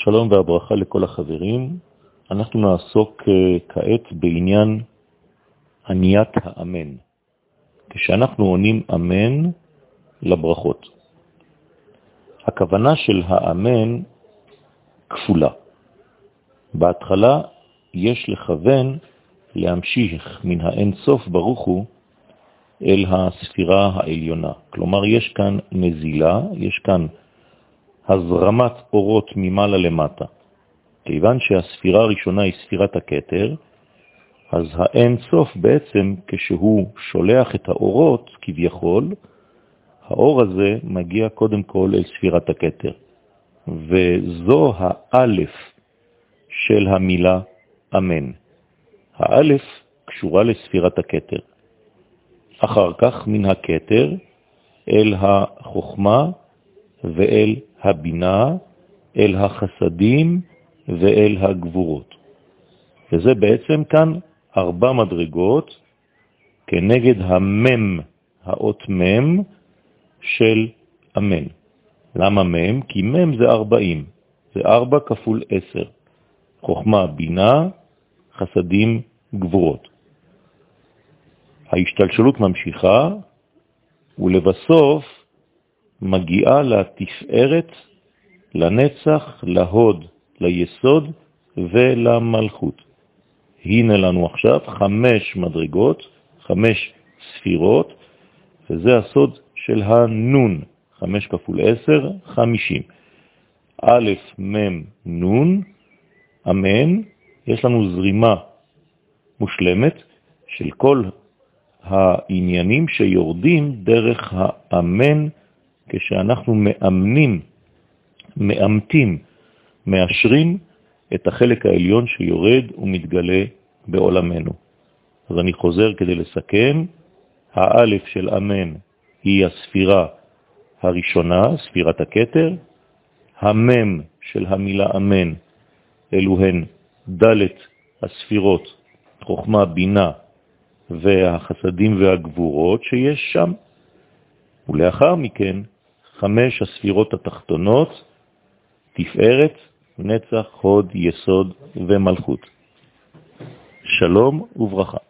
השלום והברכה לכל החברים. אנחנו נעסוק אה, כעת בעניין עניית האמן, כשאנחנו עונים אמן לברכות. הכוונה של האמן כפולה. בהתחלה יש לכוון להמשיך מן האין סוף ברוך הוא אל הספירה העליונה. כלומר, יש כאן נזילה, יש כאן הזרמת אורות ממעלה למטה. כיוון שהספירה הראשונה היא ספירת הקטר, אז האין סוף בעצם, כשהוא שולח את האורות, כביכול, האור הזה מגיע קודם כל אל ספירת הקטר. וזו האלף של המילה אמן. האלף קשורה לספירת הקטר. אחר כך מן הקטר אל החוכמה ואל הבינה, אל החסדים ואל הגבורות. וזה בעצם כאן ארבע מדרגות כנגד המם, האות מם של אמן. למה מם? כי מם זה ארבעים, זה ארבע כפול עשר. חוכמה, בינה, חסדים, גבורות. ההשתלשלות ממשיכה, ולבסוף מגיעה לתפארת, לנצח, להוד, ליסוד ולמלכות. הנה לנו עכשיו חמש מדרגות, חמש ספירות, וזה הסוד של הנון, חמש כפול עשר, חמישים. א', מ', נון, אמן, יש לנו זרימה מושלמת של כל העניינים שיורדים דרך האמן כשאנחנו מאמנים, מאמתים, מאשרים את החלק העליון שיורד ומתגלה בעולמנו. אז אני חוזר כדי לסכם, האלף של אמן היא הספירה הראשונה, ספירת הקטר, המם של המילה אמן אלו הן ד' הספירות, חוכמה, בינה והחסדים והגבורות שיש שם, ולאחר מכן חמש הספירות התחתונות, תפארת, נצח, הוד, יסוד ומלכות. שלום וברכה.